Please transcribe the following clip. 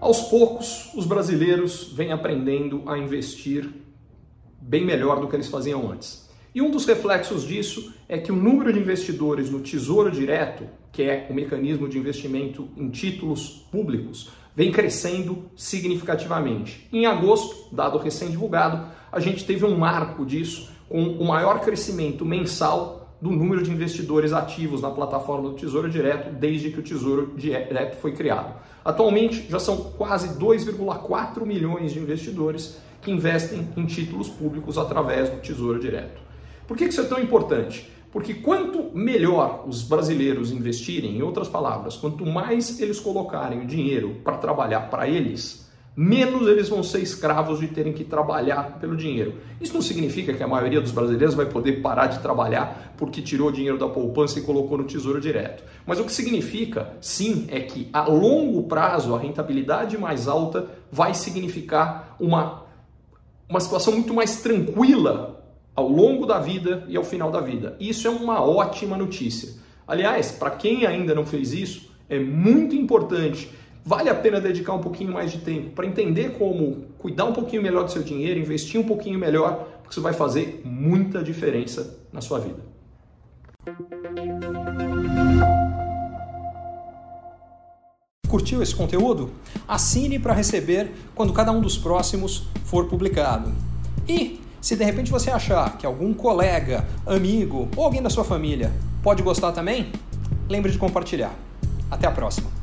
Aos poucos, os brasileiros vêm aprendendo a investir bem melhor do que eles faziam antes. E um dos reflexos disso é que o número de investidores no Tesouro Direto, que é o mecanismo de investimento em títulos públicos, vem crescendo significativamente. Em agosto, dado recém-divulgado, a gente teve um marco disso, com o maior crescimento mensal do número de investidores ativos na plataforma do Tesouro Direto desde que o Tesouro Direto foi criado. Atualmente já são quase 2,4 milhões de investidores que investem em títulos públicos através do Tesouro Direto. Por que isso é tão importante? Porque quanto melhor os brasileiros investirem, em outras palavras, quanto mais eles colocarem o dinheiro para trabalhar para eles, menos eles vão ser escravos de terem que trabalhar pelo dinheiro. Isso não significa que a maioria dos brasileiros vai poder parar de trabalhar porque tirou o dinheiro da poupança e colocou no tesouro direto. Mas o que significa, sim, é que a longo prazo a rentabilidade mais alta vai significar uma, uma situação muito mais tranquila ao longo da vida e ao final da vida. Isso é uma ótima notícia. Aliás, para quem ainda não fez isso, é muito importante vale a pena dedicar um pouquinho mais de tempo para entender como cuidar um pouquinho melhor do seu dinheiro, investir um pouquinho melhor, porque isso vai fazer muita diferença na sua vida. Curtiu esse conteúdo? Assine para receber quando cada um dos próximos for publicado. E se de repente você achar que algum colega, amigo ou alguém da sua família pode gostar também, lembre de compartilhar. Até a próxima!